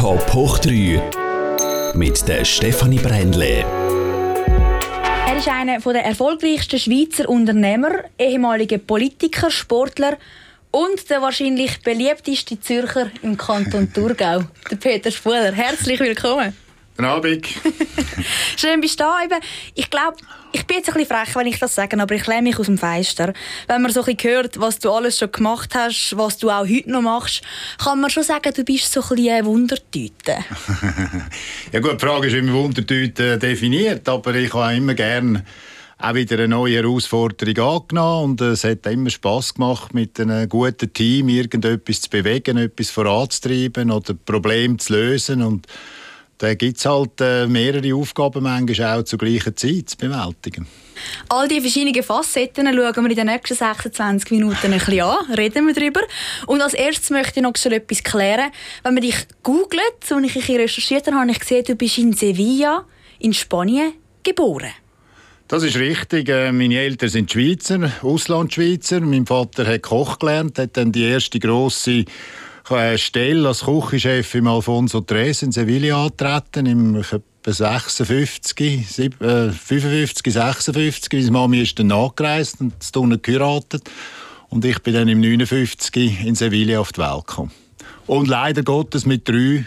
Top hoch 3 mit der Stefanie Brändle. Er ist einer der erfolgreichsten Schweizer Unternehmer, ehemaliger Politiker, Sportler und der wahrscheinlich beliebteste Zürcher im Kanton Thurgau, der Peter Spuler. Herzlich willkommen. Guten Abend. Schön, bist du da. Eben, ich glaube, ich bin jetzt ein bisschen frech, wenn ich das sage, aber ich lehne mich aus dem Fenster. Wenn man so ein bisschen hört, was du alles schon gemacht hast, was du auch heute noch machst, kann man schon sagen, du bist so ein bisschen eine Wundertüte. ja gut, die Frage ist, wie man Wundertüte definiert, aber ich habe immer gerne auch wieder eine neue Herausforderung angenommen und es hat immer Spaß gemacht, mit einem guten Team irgendetwas zu bewegen, etwas voranzutreiben oder Probleme zu lösen und da gibt es halt äh, mehrere Aufgaben manchmal auch zur gleichen Zeit zu bewältigen. All die verschiedenen Facetten schauen wir in den nächsten 26 Minuten ein bisschen an, reden wir darüber. Und als erstes möchte ich noch so etwas klären. Wenn man dich googelt, und ich ein recherchiert habe, habe ich gesehen, du bist in Sevilla, in Spanien, geboren. Das ist richtig. Äh, meine Eltern sind Schweizer, Auslandschweizer. Mein Vater hat Koch gelernt, hat dann die erste grosse Stelle als Küchenchef im Alfonso Tres in Sevilla antreten, im 56, 55, 56. Meine Mami ist dann nachgereist und hat unten geheiratet. Und ich bin dann im 59 in Sevilla auf die Welt gekommen. Und leider Gottes mit drei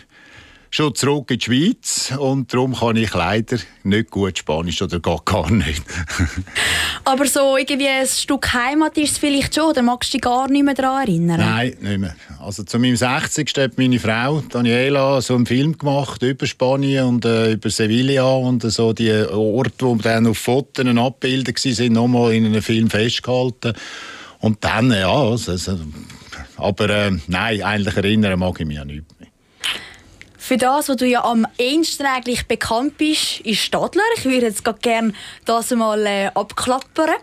schon zurück in die Schweiz und darum kann ich leider nicht gut Spanisch oder gar, gar nicht. Aber so irgendwie ein Stück Heimat ist es vielleicht schon, oder magst du dich gar nicht mehr daran erinnern? Nein, nicht mehr. Also zu meinem 60. hat meine Frau Daniela so einen Film gemacht über Spanien und äh, über Sevilla und äh, so die Orte, die dann auf Fotos abgebildet waren, nochmal in einem Film festgehalten. Und dann, ja, also, aber äh, nein, eigentlich erinnern mag ich mich an nichts für das, was du ja am ehesten eigentlich bekannt bist, ist Stadler. Ich würde jetzt gerne das mal äh, abklappern.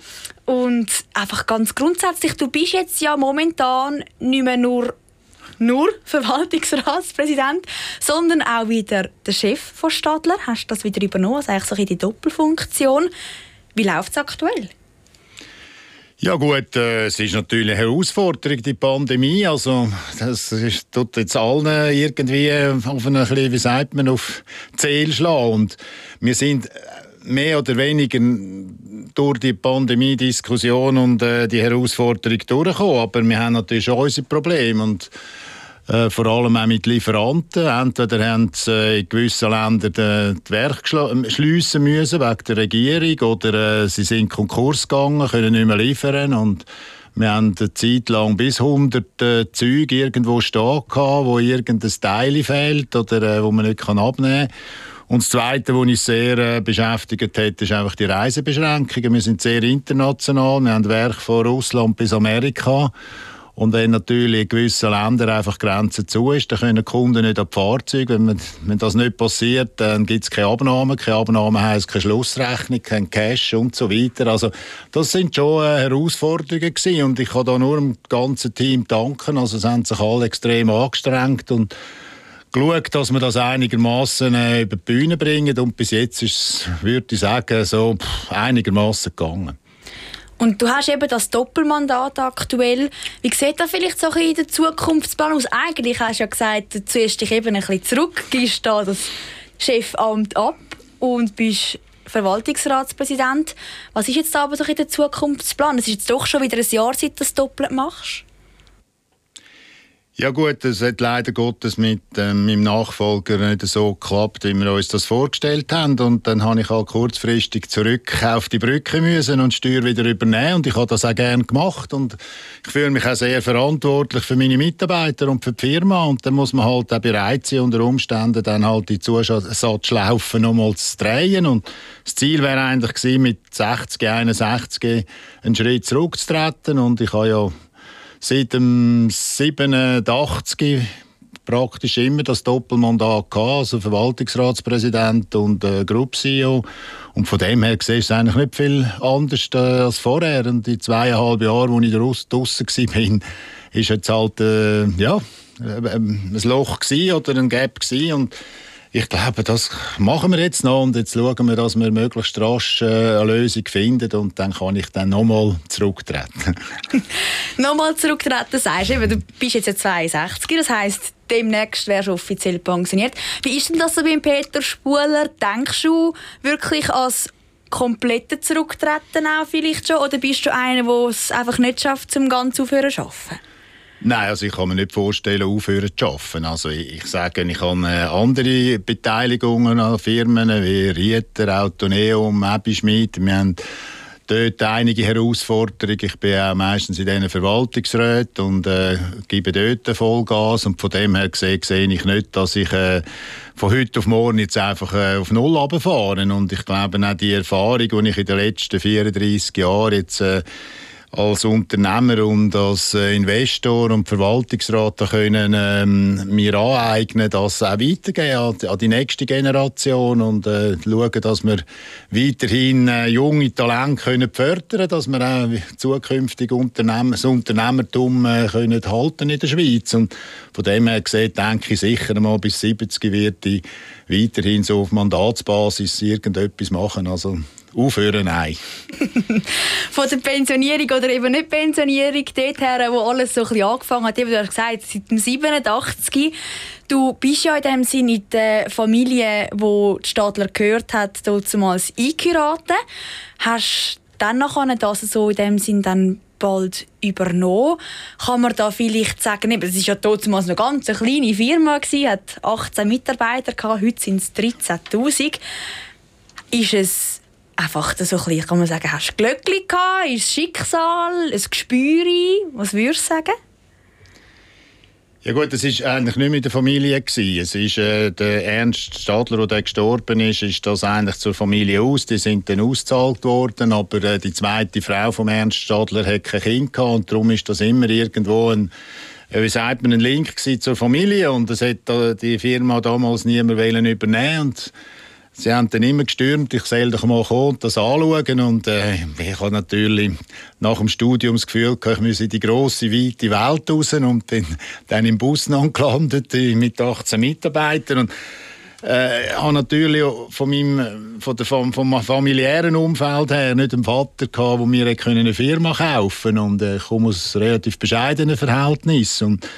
Und einfach ganz grundsätzlich, du bist jetzt ja momentan nicht mehr nur nur Verwaltungsratspräsident, sondern auch wieder der Chef von Stadler. Hast du das wieder übernommen, also eigentlich so die Doppelfunktion. Wie läuft es aktuell? Ja gut, äh, es ist natürlich eine Herausforderung, die Pandemie. Also das ist, tut jetzt allen irgendwie auf eine, wie sagt man, auf Ziel schlagen. Und wir sind mehr oder weniger durch die Pandemie-Diskussion und äh, die Herausforderung durchgekommen. Aber wir haben natürlich schon unsere Probleme. Und äh, vor allem auch mit Lieferanten. Entweder haben sie äh, in gewissen Ländern die Werke schliessen müssen wegen der Regierung oder äh, sie sind Konkurs gegangen, können nicht mehr liefern und wir haben eine Zeit lang bis 100 äh, Züge irgendwo stehen gehabt, wo irgendein Teil fehlt oder äh, wo man nicht kann abnehmen kann. Und das Zweite, was uns sehr äh, beschäftigt hat, ist einfach die Reisebeschränkungen. Wir sind sehr international. Wir haben Werke von Russland bis Amerika. Und wenn natürlich in gewissen Ländern einfach Grenzen zu ist, dann können Kunden nicht an die Fahrzeuge. Wenn, man, wenn das nicht passiert, dann gibt es keine Abnahme. Keine Abnahme heisst keine Schlussrechnung, kein Cash und so weiter. Also das sind schon äh, Herausforderungen gewesen. und ich kann da nur dem ganzen Team danken. Also es haben sich alle extrem angestrengt und geschaut, dass wir das einigermaßen äh, über die Bühne bringen und bis jetzt ist es, würde ich sagen, so einigermaßen gegangen. Und du hast eben das Doppelmandat aktuell. Wie sieht das vielleicht so ein in der Zukunftsplan aus? Eigentlich hast du ja gesagt, du ziehst dich eben ein bisschen zurück, gehst da das Chefamt ab und bist Verwaltungsratspräsident. Was ist jetzt aber so in der Zukunftsplan? Es ist jetzt doch schon wieder ein Jahr, seit du das doppelt machst. Ja gut, es hat leider Gottes mit ähm, meinem Nachfolger nicht so geklappt, wie wir uns das vorgestellt haben. Und dann habe ich halt kurzfristig zurück auf die Brücke müssen und Steuer wieder übernehmen. Und ich habe das auch gerne gemacht. Und ich fühle mich auch sehr verantwortlich für meine Mitarbeiter und für die Firma. Und dann muss man halt auch bereit sein, unter Umständen dann halt die Zusatzschlaufen nochmal zu drehen. Und das Ziel wäre eigentlich gewesen, mit 60, 61 einen Schritt zurückzutreten. Und ich habe ja seit dem 87 praktisch immer das Doppelmandat gehabt, also Verwaltungsratspräsident und äh, Group CEO. Und von dem her gesehen ist es eigentlich nicht viel anders äh, als vorher. Und die zweieinhalb Jahre, wo ich draußen war, ist jetzt halt äh, ja, äh, ein Loch oder ein Gap gewesen. Und Ich glaube, das machen wir jetzt noch und jetzt schauen wir, dass wir möglichst rasch äh, eine Lösung finden und dann kann ich dann nochmal zurücktreten. nochmal zurücktreten, sagst du, du bist jetzt 62, das heisst, demnächst wärst du offiziell pensioniert. Wie ist denn das so beim Peter Spuler? Denkst du wirklich als komplette Zurücktreten auch vielleicht schon oder bist du einer, der es einfach nicht schafft, zum ganz aufhören zu arbeiten? Nein, also ich kann mir nicht vorstellen, aufhören zu arbeiten. Also ich, ich sage, ich habe äh, andere Beteiligungen an Firmen wie Rieter, Autoneum, Abby Schmidt. Wir haben dort einige Herausforderungen. Ich bin auch meistens in diesen Verwaltungsräten und äh, gebe dort Vollgas. Und von dem her gesehen, sehe ich nicht, dass ich äh, von heute auf morgen jetzt einfach äh, auf Null runterfahre. Und ich glaube auch die Erfahrung, die ich in den letzten 34 Jahren jetzt äh, als Unternehmer und als äh, Investor und Verwaltungsrat können ähm, mir aneignen, das auch weitergeben an, die nächste Generation und äh, schauen, dass wir weiterhin äh, junge Talente können fördern, dass wir auch zukünftig Unternehmen, das Unternehmertum äh, können halten in der Schweiz und von dem her gesehen denke ich sicher mal bis 70 wird ich weiterhin so auf Mandatsbasis irgendetwas machen. Also Aufhören, nein. Von der Pensionierung oder eben nicht Pensionierung, dort her, wo alles so ein bisschen angefangen hat, eben, du hast gesagt, seit dem 87. Du bist ja in dem Sinne in der Familie, wo die Stadler gehört hat, damals eingeheiratet. Hast dann nachher das so in dem Sinne dann bald übernommen. Kann man da vielleicht sagen, es war ja damals noch ganz eine kleine Firma, hat 18 Mitarbeiter, heute sind es 13'000. Ist es einfach so ein bisschen, kann man sagen, hast du Glöckli gehabt, ist es Schicksal, ein Gespür, was würdest du sagen? Ja gut, das war eigentlich nicht mit der Familie gewesen. Es ist äh, der Ernst Stadler, der gestorben ist, ist das eigentlich zur Familie aus. Die sind dann ausgezahlt worden, aber äh, die zweite Frau von Ernst Stadler hat kein Kind gehabt und darum ist das immer irgendwo ein äh, wie sagt man, ein Link zur Familie und das hat äh, die Firma damals niemand übernehmen und Sie haben dann immer gestürmt, ich soll doch mal kommen und das anschauen. Und äh, ich habe natürlich nach dem Studium das Gefühl, ich müsse in die grosse, weite Welt raus und bin dann im Bus gelandet mit 18 Mitarbeitern. Und äh, habe natürlich von meinem, von der, vom, vom familiären Umfeld her nicht einen Vater gehabt, der mir eine Firma kaufen konnte. Und äh, ich komme aus relativ bescheidenen Verhältnissen. Und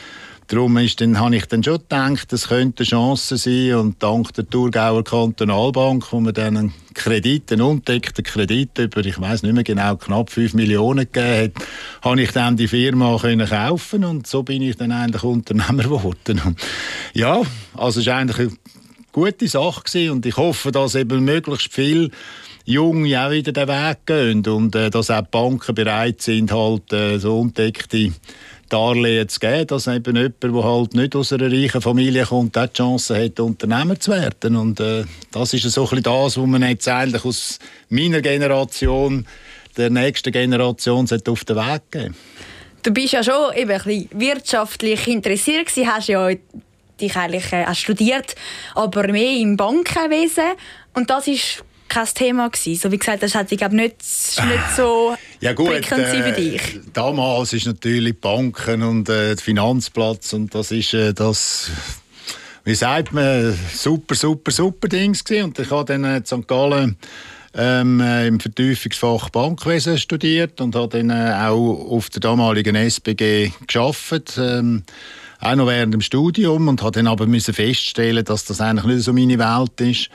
Darum habe ich dann schon gedacht, das könnte eine Chance sein und dank der Thurgauer Kantonalbank, wo mir dann einen Kredit, einen undeckten Kredit über, ich weiß nicht mehr genau, knapp 5 Millionen gegeben hat, habe ich dann die Firma können kaufen und so bin ich dann eigentlich Unternehmer geworden. Ja, also es war eigentlich eine gute Sache gewesen und ich hoffe, dass eben möglichst viel Junge auch wieder den Weg gehen und äh, dass auch die Banken bereit sind, halt äh, so undeckte Darlehen zu geben, dass eben jemand, der halt nicht aus einer reichen Familie kommt, die Chance hat, Unternehmer zu werden. Und äh, das ist so ein bisschen das, was man jetzt eigentlich aus meiner Generation der nächsten Generation auf den Weg geben Du bist ja schon eben ein bisschen wirtschaftlich interessiert gewesen, hast ja dich eigentlich äh, studiert, aber mehr im Bankenwesen. Und das ist kein Thema gewesen. So wie gesagt, das hat ich glaube nicht, nicht so ja gut, äh, für dich. Damals ist natürlich Banken und äh, der Finanzplatz und das ist äh, das wie sagt man super super super Dings gewesen. und ich habe dann in St. Gallen ähm, äh, im Vertiefungsfach Bankwesen studiert und habe dann äh, auch auf der damaligen SBG geschafft. Ähm, auch noch während dem Studium und habe dann aber müssen feststellen, dass das eigentlich nicht so meine Welt ist.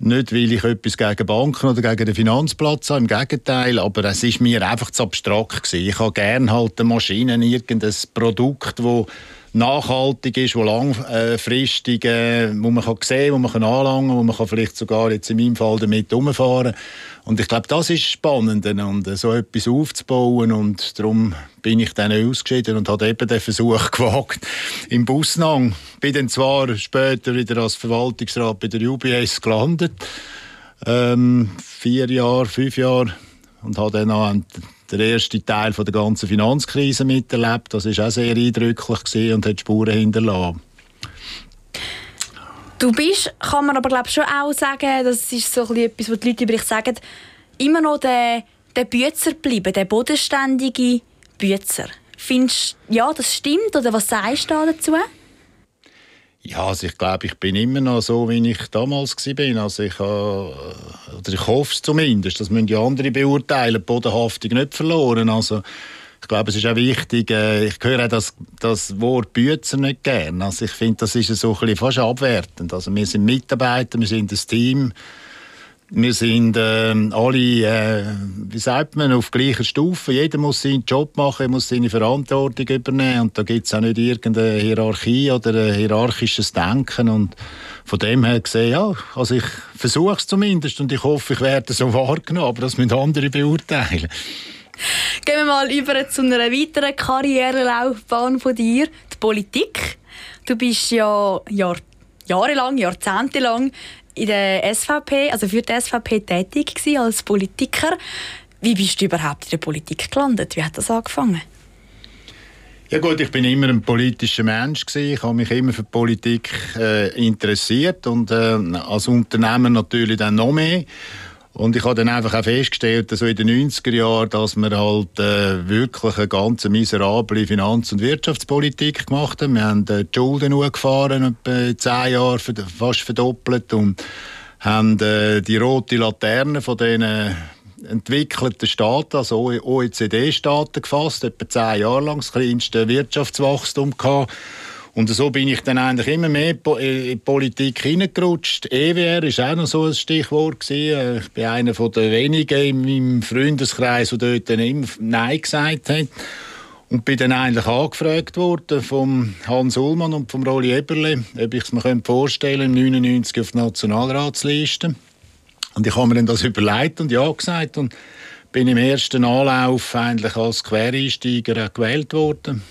Nicht, weil ich etwas gegen Banken oder gegen den Finanzplatz habe, im Gegenteil, aber es ist mir einfach zu abstrakt gewesen. Ich habe gerne halt eine Maschine, irgendein Produkt, das nachhaltig ist, wo langfristig, äh, wo man kann sehen, wo man kann anlangen, wo man kann vielleicht sogar jetzt in meinem Fall damit umfahren. Und ich glaube, das ist spannend, und äh, so etwas aufzubauen und darum bin ich dann ausgeschieden und habe eben den Versuch gewagt im Busnang. Bin dann zwar später wieder als Verwaltungsrat bei der UBS gelandet, ähm, vier Jahre, fünf Jahre und habe dann auch den ersten Teil von der ganzen Finanzkrise miterlebt. Das war auch sehr eindrücklich und hat Spuren hinterlassen. Du bist, kann man aber glaube schon auch sagen, das ist so etwas, was die Leute über dich sagen, immer noch der, der Bützer bleiben, der bodenständige Bützer. Findest du, ja, das stimmt oder was sagst du dazu? Ja, also ich glaube, ich bin immer noch so, wie ich damals war. Also ich, äh, oder ich hoffe es zumindest. Das müssen die anderen beurteilen. Die Bodenhaftung nicht verloren. Also ich glaube, es ist auch wichtig, äh, ich höre auch das, das Wort Bützer nicht gerne. Also ich finde, das ist so ein bisschen fast abwertend. Also wir sind Mitarbeiter, wir sind ein Team. Wir sind äh, alle, äh, wie sagt man, auf gleicher Stufe. Jeder muss seinen Job machen, muss seine Verantwortung übernehmen. Und da gibt es auch nicht irgendeine Hierarchie oder ein hierarchisches Denken. Und von dem her gesehen, ja, also ich versuche es zumindest und ich hoffe, ich werde so wahrgenommen, aber das müssen andere beurteilen. Gehen wir mal über zu einer weiteren Karrierelaufbahn von dir, die Politik. Du bist ja Jahr, jahrelang, jahrzehntelang in der SVP, also für die SVP tätig gewesen, als Politiker. Wie bist du überhaupt in der Politik gelandet? Wie hat das angefangen? Ja gut, ich bin immer ein politischer Mensch gewesen. Ich habe mich immer für Politik äh, interessiert und äh, als Unternehmer natürlich dann noch mehr. Und ich habe dann einfach auch festgestellt, so in den 90er Jahren, dass wir halt äh, wirklich eine ganz miserable Finanz- und Wirtschaftspolitik gemacht haben. Wir haben äh, die Schulden hochgefahren, etwa zehn Jahre fast verdoppelt und haben äh, die rote Laterne von diesen entwickelten Staaten, also OECD-Staaten gefasst, etwa zehn Jahre lang das kleinste Wirtschaftswachstum gehabt und so bin ich dann eigentlich immer mehr in die Politik hineingerutscht. EWR war auch noch so ein Stichwort. Äh, ich bin einer der wenigen in meinem Freundeskreis, der dort dann immer Nein gesagt hat. Und bin dann eigentlich angefragt worden vom Hans Ullmann und vom Rolli Eberle, ob ich es mir vorstellen könnte, im 99 auf die Nationalratsliste. Und ich habe mir dann das überlegt und ja gesagt und bin im ersten Anlauf eigentlich als Quereinsteiger gewählt worden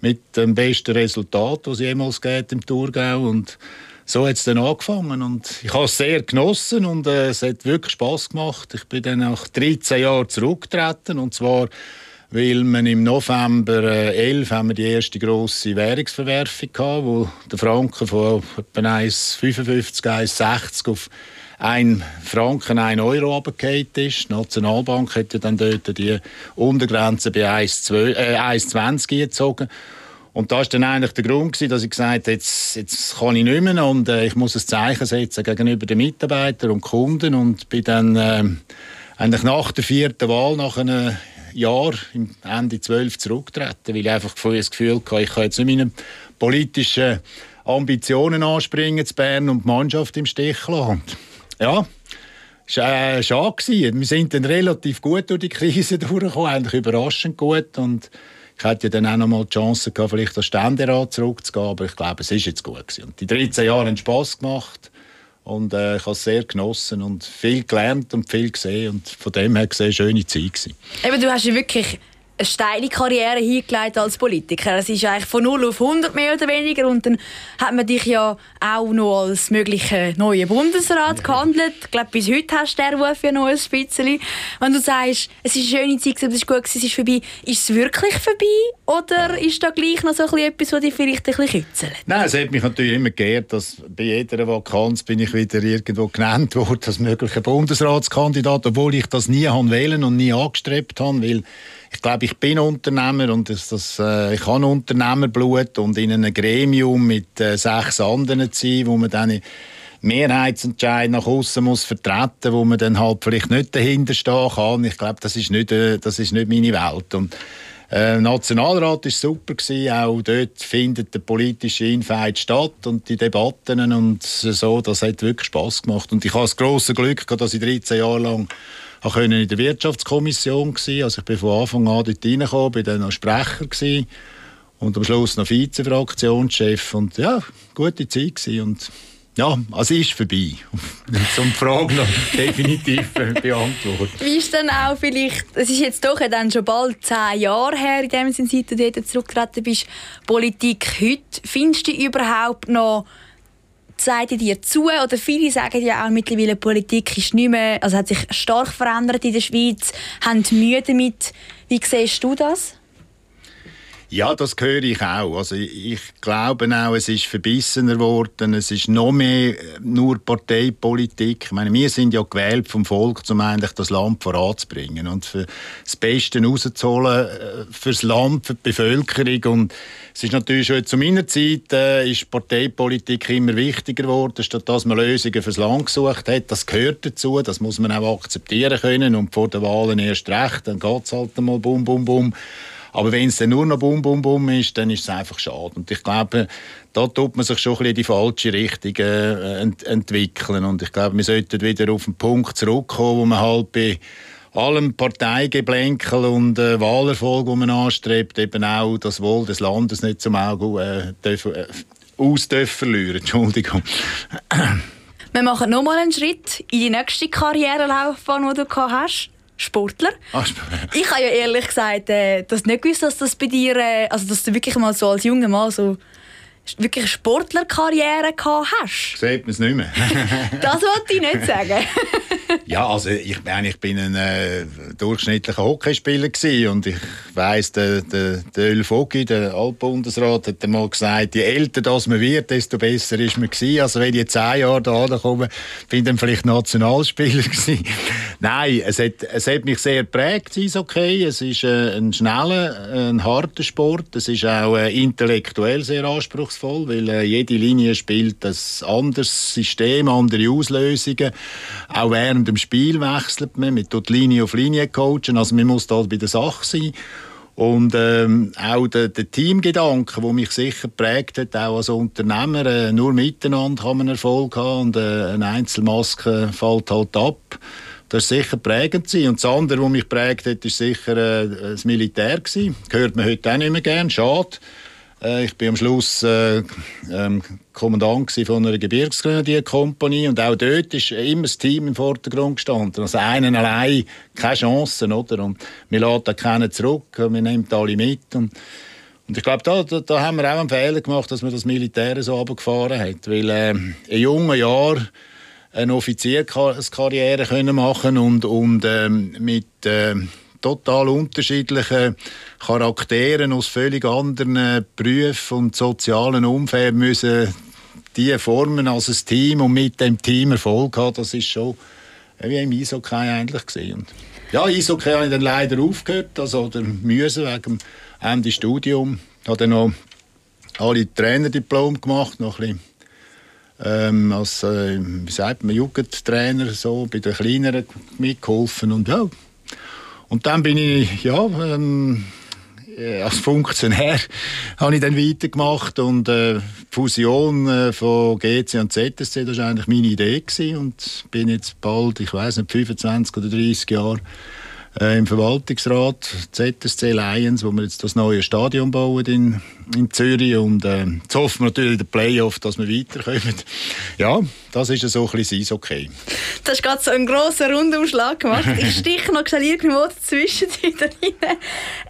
mit dem besten Resultat, das es jemals geht im Thurgau. Und so hat es dann angefangen und ich habe es sehr genossen und äh, es hat wirklich Spaß gemacht. Ich bin dann nach 13 Jahren zurückgetreten und zwar weil wir im November äh, 11 haben wir die erste grosse Währungsverwerfung gehabt, wo der Franken von etwa 1,55, 1,60 auf 1 Franken, 1 Euro runtergefallen ist. Die Nationalbank hat ja dann dort die Untergrenze bei 1,20 äh, gezogen. Und das war dann eigentlich der Grund, dass ich gesagt habe, jetzt, jetzt kann ich nicht mehr und äh, ich muss ein Zeichen setzen gegenüber den Mitarbeitern und Kunden und bin dann äh, eigentlich nach der vierten Wahl, nach einem Jahr, Ende 12 zurückgetreten, weil ich einfach das Gefühl hatte, ich kann jetzt nicht meine politischen Ambitionen anspringen zu Bern und die Mannschaft im Stich lassen. Ja, es war äh, schade. Wir sind dann relativ gut durch die Krise durchgekommen, eigentlich überraschend gut. Und ich hätte ja dann auch noch mal die Chance gehabt, vielleicht als Ständerat zurückzugehen, aber ich glaube, es ist jetzt gut gewesen. Und die 13 Jahre haben Spass gemacht und äh, ich habe es sehr genossen und viel gelernt und viel gesehen und von dem her gesehen, schöne Zeit gewesen. Eben, du hast ja wirklich eine steile Karriere hingelegt als Politiker. Es ist eigentlich von 0 auf 100 mehr oder weniger und dann hat man dich ja auch noch als möglicher neuer Bundesrat gehandelt. Ich glaube, bis heute hast du den Ruf ja noch ein bisschen. Wenn du sagst, es ist eine schöne Zeit, es ist gut, es ist vorbei, ist es wirklich vorbei oder ist da gleich noch so etwas, was dich vielleicht ein bisschen kitzelt? Nein, es hat mich natürlich immer geehrt, dass bei jeder Vakanz bin ich wieder irgendwo genannt worden als möglicher Bundesratskandidat, obwohl ich das nie wählen und nie angestrebt habe, weil ich glaube, ich bin Unternehmer und das, das, äh, ich habe Unternehmerblut und in einem Gremium mit äh, sechs anderen zu sein, wo man dann Mehrheitsentscheid nach außen muss vertreten, wo man dann halt vielleicht nicht dahinter stehen kann. Ich glaube, das ist nicht, äh, das ist nicht meine Welt. Und äh, Nationalrat war super gewesen. Auch dort findet der politische Infight statt und die Debatten und so. Das hat wirklich Spaß gemacht. Und ich habe das große Glück dass ich 13 Jahre lang ich war in der Wirtschaftskommission. Also ich bin von Anfang an dort reingekommen, bin dann noch Sprecher gewesen und am Schluss noch Vize-Fraktionschef. Und ja, gute Zeit gewesen. Und ja, also ist vorbei. Zum Frage noch definitiv beantwortet. Wie ist denn auch vielleicht, es ist jetzt doch dann schon bald zehn Jahre her, in dem Sinne, seit du dort zurückgetreten bist, Politik heute. Findest du überhaupt noch sagt dir zu oder viele sagen ja auch mittlerweile Politik ist nicht mehr, also hat sich stark verändert in der Schweiz, haben Mühe damit. Wie siehst du das? Ja, das höre ich auch. Also ich glaube auch, es ist verbissener geworden. Es ist noch mehr äh, nur Parteipolitik. Ich meine, wir sind ja gewählt vom Volk, um eigentlich das Land voranzubringen und für das Beste rauszuholen äh, fürs Land, für die Bevölkerung. Und es ist natürlich schon zu meiner Zeit äh, ist Parteipolitik immer wichtiger geworden, statt dass man Lösungen fürs Land gesucht hat. Das gehört dazu. Das muss man auch akzeptieren können. Und vor den Wahlen erst recht. Dann geht es halt einmal bum, bum, bum. Aber wenn es dann nur noch Bum, Bum, Bum ist, dann ist es einfach schade. Und ich glaube, da tut man sich schon ein bisschen in die falsche Richtung äh, ent entwickeln. Und ich glaube, wir sollten wieder auf den Punkt zurückkommen, wo man halt bei allem Parteigeblänkel und äh, Wahlerfolg, wo man anstrebt, eben auch das Wohl des Landes nicht zum Auge äh, dürfen, äh, aus verlieren. Entschuldigung. Wir machen nochmal einen Schritt in die nächste Karrierelaufbahn, die du hast. Sportler. Ach, ich habe ja ehrlich gesagt äh, das nicht gewusst, dass das bei dir, äh, also dass du wirklich mal so als junger Mann so wirklich eine Sportlerkarriere gehabt hast. Sieht man es nicht mehr. das wollte ich nicht sagen. Ja, also ich, meine, ich bin ein äh, durchschnittlicher Hockeyspieler und ich weiss, der, der, der Öl Vogi, der Altbundesrat, hat einmal gesagt, je älter das man wird, desto besser ist man gewesen. Also wenn ich zehn Jahre da komme, bin ich vielleicht Nationalspieler gewesen. Nein, es hat, es hat mich sehr geprägt, ist okay. Es ist äh, ein schneller, ein harter Sport. Es ist auch äh, intellektuell sehr anspruchsvoll, weil äh, jede Linie spielt ein anderes System, andere Auslösungen. Auch während dem Spiel wechselt man, man tut Linie auf Linie coachen, also man muss da bei der Sache sein. Und ähm, auch der, der Teamgedanke, der mich sicher prägt hat, auch als Unternehmer, äh, nur miteinander kann man Erfolg haben und äh, eine Einzelmaske fällt halt ab. Das ist sicher prägend sein. Und das andere, was mich prägt hat, ist sicher äh, das Militär gewesen. Hört man heute auch nicht mehr gern. Schade. Äh, ich bin am Schluss äh, ähm, Kommandant von einer Gebirgsgrenadierkompanie und auch dort ist immer das Team im Vordergrund gestanden. Also einen allein keine Chancen, oder? Und wir laden keinen zurück, wir nehmen alle mit und und ich glaube, da, da, da, haben wir auch einen Fehler gemacht, dass man das Militär so runtergefahren hat. Weil äh, in jungen Jahren eine Offizierkarriere können machen und, und ähm, mit äh, total unterschiedlichen Charakteren aus völlig anderen Berufen und sozialen Umfeld müssen die formen als ein Team und mit dem Team Erfolg haben, das ist schon wie im Eishockey eigentlich gesehen. Ja, Eishockey habe ich dann leider aufgehört, also oder müssen wegen dem Ende Studium. Ich habe dann noch alle Trainerdiplom gemacht, noch ein ähm, als äh, wie sagt man, Jugendtrainer so bei den Kleineren mitgeholfen und ja. Und dann bin ich ja ähm, äh, als Funktionär habe ich dann weitergemacht und äh, Fusion äh, von GC und ZSC das war eigentlich meine Idee gewesen und bin jetzt bald, ich weiß nicht, 25 oder 30 Jahre äh, im Verwaltungsrat ZSC Lions, wo wir jetzt das neue Stadion bauen in, in Zürich und äh, jetzt hoffen wir natürlich in den Playoff, dass wir weiterkommen. Ja, das ist so ein bisschen okay. Das ist gerade so ein grosser Rundumschlag gemacht. Ich stiche noch schnell irgendwo dazwischen rein.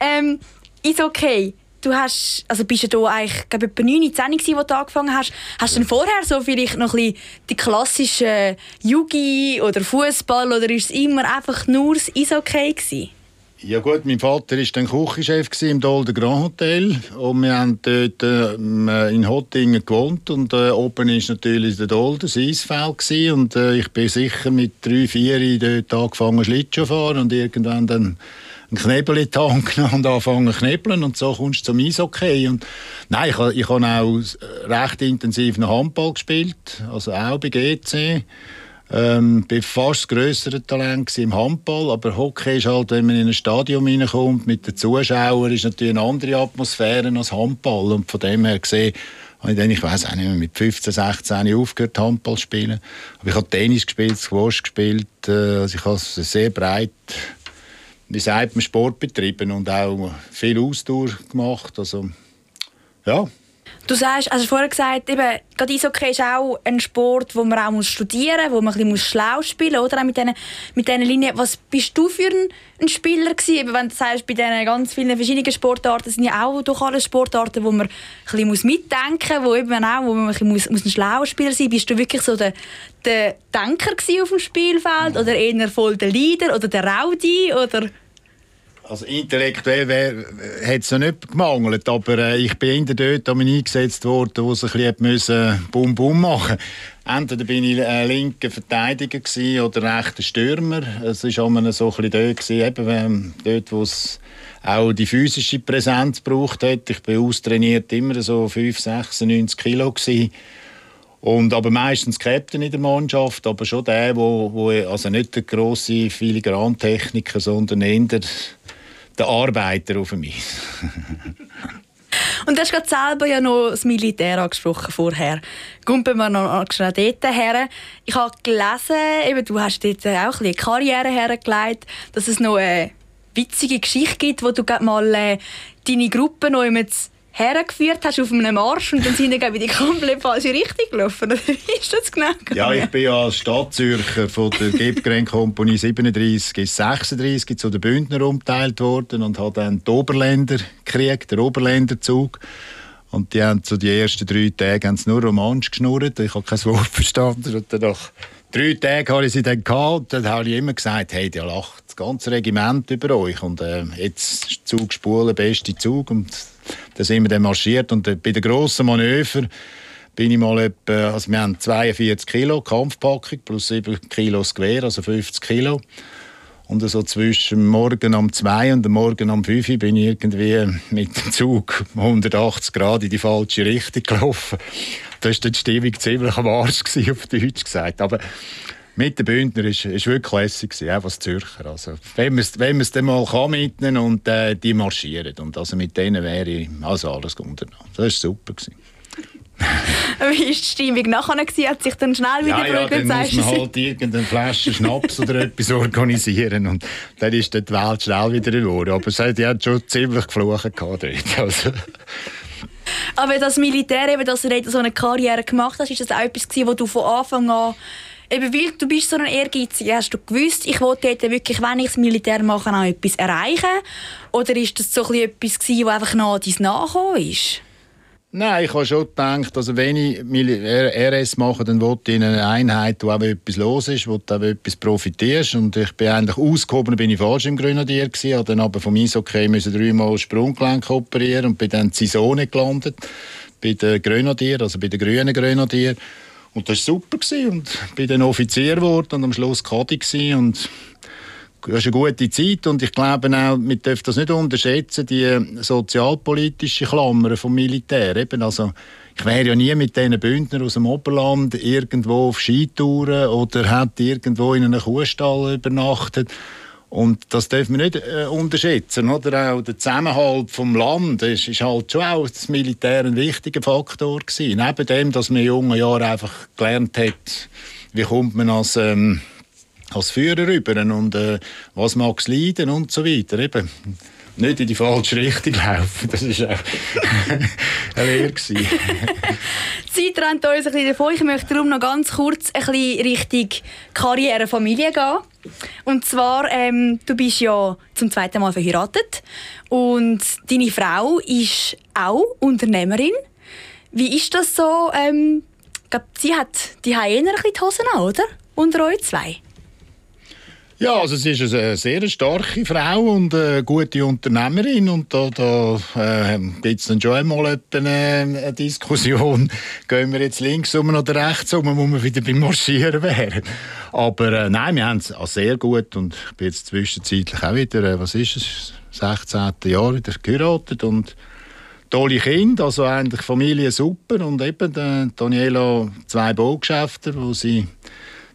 Ähm, ist okay du hast, also bist du da eigentlich, glaube etwa 9, 10 gewesen, als du angefangen hast. Hast du denn vorher so vielleicht noch ein bisschen die klassischen Jugi oder Fußball oder ist es immer einfach nur das Eishockey gewesen? Ja gut, mein Vater war dann Küchenchef im Dolder Grand Hotel und wir haben dort äh, in Hottingen gewohnt und äh, oben war natürlich der Dolder, das Eisfeld gewesen. und äh, ich bin sicher mit drei, vier dort angefangen Schlittschuh fahren und irgendwann dann einen Knebel in die Hand genommen und angefangen zu knebeln und so kommst du zum Eishockey. Und nein, ich, ich habe auch recht intensiv noch Handball gespielt, also auch bei GC. Ähm, bin fast das grössere Talent im Handball, aber Hockey ist halt, wenn man in ein Stadion reinkommt mit den Zuschauern, ist natürlich eine andere Atmosphäre als Handball und von dem her gesehen habe ich dann, ich weiß auch nicht mehr, mit 15, 16 aufgehört Handball zu spielen. Aber ich habe Tennis gespielt, Squash gespielt, äh, also ich habe sehr breit wie sagt man, Sport betrieben und auch viel Ausdauer gemacht. Also, ja. Du sagst, also vorher gesagt, eben, gerade Eishockey ist auch ein Sport, wo man auch studieren muss, wo man ein bisschen schlau spielen muss, oder? Auch mit diesen mit Linien. Was bist du für ein, ein Spieler gewesen? Eben, wenn du sagst, bei diesen ganz vielen verschiedenen Sportarten sind ja auch doch alle Sportarten, wo man ein bisschen mitdenken muss, wo eben auch, wo man ein, muss, muss ein schlauer Spieler sein Bist du wirklich so der, der Denker auf dem Spielfeld oder eher voll der Leader oder der Rowdy, oder... Also intellektuell hat es noch nicht gemangelt, aber äh, ich bin in dort eingesetzt worden, wo sie ein bisschen Bum Bum machen Entweder bin ich ein linker Verteidiger oder rechter Stürmer. Es war auch so ein bisschen dort, gewesen, ähm, dort wo es auch die physische Präsenz gebraucht hat. Ich bin austrainiert immer so 5, 96 Kilo gewesen. Und aber meistens Captain in der Mannschaft, aber schon der, wo, wo also nicht der große Filigrantechniker, sondern eher der, Arbeiter auf mich. Und du hast gerade selber ja noch das Militär angesprochen vorher. Gumpen wir noch schnell dort her. Ich habe gelesen, eben, du hast dort auch eine Karriere hergelegt, dass es noch eine witzige Geschichte gibt, wo du mal äh, deine Gruppe noch immer hergeführt hast auf einem Marsch und dann sind wir in die komplett falsche Richtung gelaufen. Wie ist das genau Ja, ich bin ja als Stadtzürcher von der Gebgren Kompanie 37 bis 36 zu den Bündner umgeteilt worden und habe dann die Oberländer gekriegt, den Oberländerzug. Und die haben zu so die ersten drei Tage nur Romansch geschnurrt. Ich habe kein Wort verstanden. Und dann nach drei Tagen habe ich sie dann gehabt. Dann habe ich immer gesagt, hey, der lacht das ganze Regiment über euch. Und äh, jetzt Zug spulen, beste Zug. Und dann sind wir dann marschiert und bei den grossen Manöver bin ich mal etwa, also wir haben 42 Kilo Kampfpackung plus 7 Kilo Gewehr, also 50 Kilo. Und so zwischen morgen um 2 und morgen um 5 bin ich irgendwie mit dem Zug 180 Grad in die falsche Richtung gelaufen. Da war die Stimmung ziemlich am Arsch, auf Deutsch gesagt. Aber mit den Bündner ist, ist wirklich lässig auch als Zürcher. Also, wenn man es dann mal kann mitnehmen und äh, die marschieren. Und also mit denen wäre ich also alles unternommen. Das war super. Gewesen. Wie war die Stimmung nachher? Hat sich dann schnell wieder ja, ja, dann muss man halt irgendeine Flasche Schnaps oder etwas organisieren und dann ist die Welt schnell wieder in Ordnung. Aber sie hat schon ziemlich geflucht dort. Also. Aber das Militär, eben, dass du so eine Karriere gemacht hast, ist das auch etwas gewesen, wo du von Anfang an Eben weil du bist so ein Ehrgeiziger, hast du gewusst, ich wollte dort wirklich, wenn ich das Militär mache, auch etwas erreichen? Oder ist das so etwas gewesen, was einfach noch dein Nachkommen ist? Nein, ich habe schon gedacht, also wenn ich RS mache, dann wollte ich in einer Einheit, wo auch etwas los ist, wo du auch etwas profitierst. Und ich bin eigentlich ausgehoben, bin ich falsch im Grenadier gewesen, habe dann aber vom Eishockey müssen dreimal Sprunggelenk operieren und bin dann in Saison gelandet, bei den Grenadier, also bei den grünen Grenadier. Und das war super. Gewesen. Und bin dann Offizier geworden und am Schluss Kadi. Und das ist eine gute Zeit und ich glaube auch, man darf das nicht unterschätzen, die sozialpolitische Klammer vom Militär. Eben, also, ich wäre ja nie mit diesen Bündnern aus dem Oberland irgendwo auf Skitouren oder hätte irgendwo in einem Kuhstall übernachtet. Und das darf man nicht äh, unterschätzen. Oder auch der Zusammenhalt vom Land ist, ist halt schon auch das Militär ein wichtiger Faktor gewesen. Neben dem, dass man in jungen Jahren einfach gelernt hat, wie kommt man als, ähm, als Führer rüber und äh, was mag es leiden und so weiter. Eben nicht in die falsche Richtung laufen. Das war auch eine Lehre. Die Zeit rennt uns ein bisschen davon. Ich möchte darum noch ganz kurz ein bisschen Richtung Karriere, Familie gehen. Und zwar, ähm, du bist ja zum zweiten Mal verheiratet und deine Frau ist auch Unternehmerin. Wie ist das so? Ähm, ich glaube, sie hat die eher ein bisschen die Hosen an, oder? Unter euch zwei. Ja, also sie ist eine sehr starke Frau und eine gute Unternehmerin und da, da äh, gibt es dann schon einmal eine, Diskussion, gehen wir jetzt links um oder rechts um, wo wir wieder beim Marschieren wären. Aber äh, nein, wir haben es sehr gut und ich bin jetzt zwischenzeitlich auch wieder, äh, was ist es, 16. Jahr wieder geheiratet und tolle Kinder, also eigentlich Familie super und eben äh, Daniela zwei Baugeschäfte, wo sie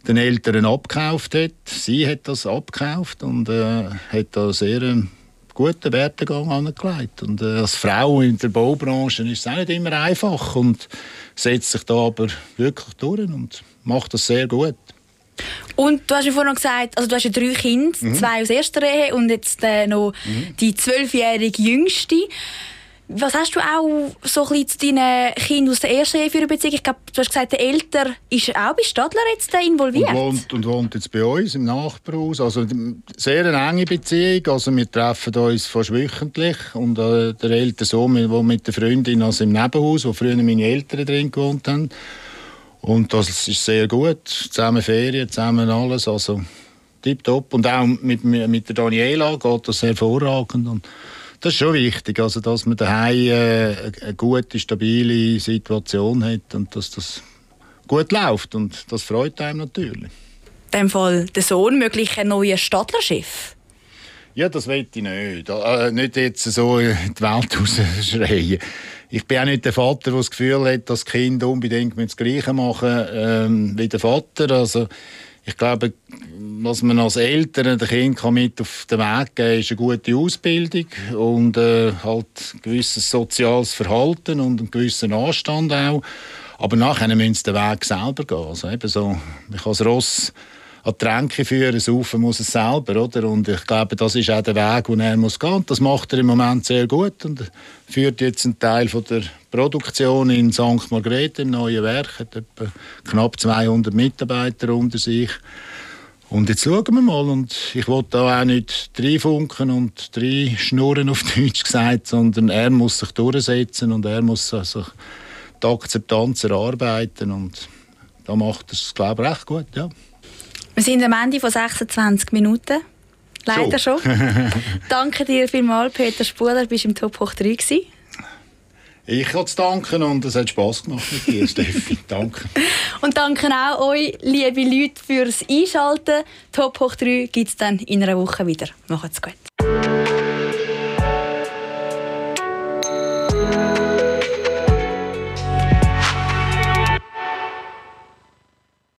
den Eltern abgekauft hat. Sie hat das abgekauft und äh, hat da sehr einen guten Wertegang angelegt. Und äh, als Frau in der Baubranche ist es auch nicht immer einfach und setzt sich da aber wirklich durch und macht das sehr gut. Und du hast ja vorhin gesagt, also du hast ja drei Kinder, mhm. zwei aus erster Ehe und jetzt äh, noch mhm. die zwölfjährige Jüngste. Was hast du auch so ein zu deinen Kindern aus der ersten Ehe Beziehung? Ich glaube, du hast gesagt, der Älter ist auch bei Stadler jetzt involviert. Und wohnt, und wohnt jetzt bei uns im Nachbarhaus. Also sehr eine enge Beziehung. Also wir treffen uns fast wöchentlich. Und äh, der ältere Sohn, der mit der Freundin also im Nebenhaus, wo früher meine Eltern drin gewohnt haben. Und das ist sehr gut. Zusammen Ferien, zusammen alles. Also tipptopp. Und auch mit, mit der Daniela geht das hervorragend. Und das ist schon wichtig, also dass man daheim äh, eine gute, stabile Situation hat und dass das gut läuft. Und das freut einem natürlich. In dem Fall der Sohn möglich ein neuer Stadlerchef? Ja, das will ich nicht. Äh, nicht jetzt so in die Welt rausschreien. Ich bin auch nicht der Vater, der das Gefühl hat, dass Kind unbedingt das Gleiche machen ähm, wie der Vater. Also, ich glaube, was man als Eltern den Kindern mit auf den Weg geben kann, ist eine gute Ausbildung und äh, halt ein gewisses soziales Verhalten und einen gewissen Anstand auch. Aber nachher müssen sie den Weg selber gehen. Also eben so, ich kann das Ross an die Tränke führen, saufen muss es selber, oder? Und ich glaube, das ist auch der Weg, den er muss gehen. Das macht er im Moment sehr gut und führt jetzt einen Teil von der Produktion in St. Margrethe im neuen Werk, hat etwa knapp 200 Mitarbeiter unter sich. Und jetzt schauen wir mal. Und ich will da auch nicht reinfunken und schnurren auf Deutsch gesagt, sondern er muss sich durchsetzen und er muss sich die Akzeptanz erarbeiten. Und da macht er es, glaube ich, recht gut, ja. Wir sind am Ende von 26 Minuten. Leider schon. schon. danke dir vielmals, Peter Spuler. Du warst im Top Hoch 3 gewesen. Ich zu danken und es hat Spass gemacht mit dir, Steffi. Danke. und danke auch euch, liebe Leute, fürs Einschalten. Top Hoch 3 gibt es dann in einer Woche wieder. Macht's gut.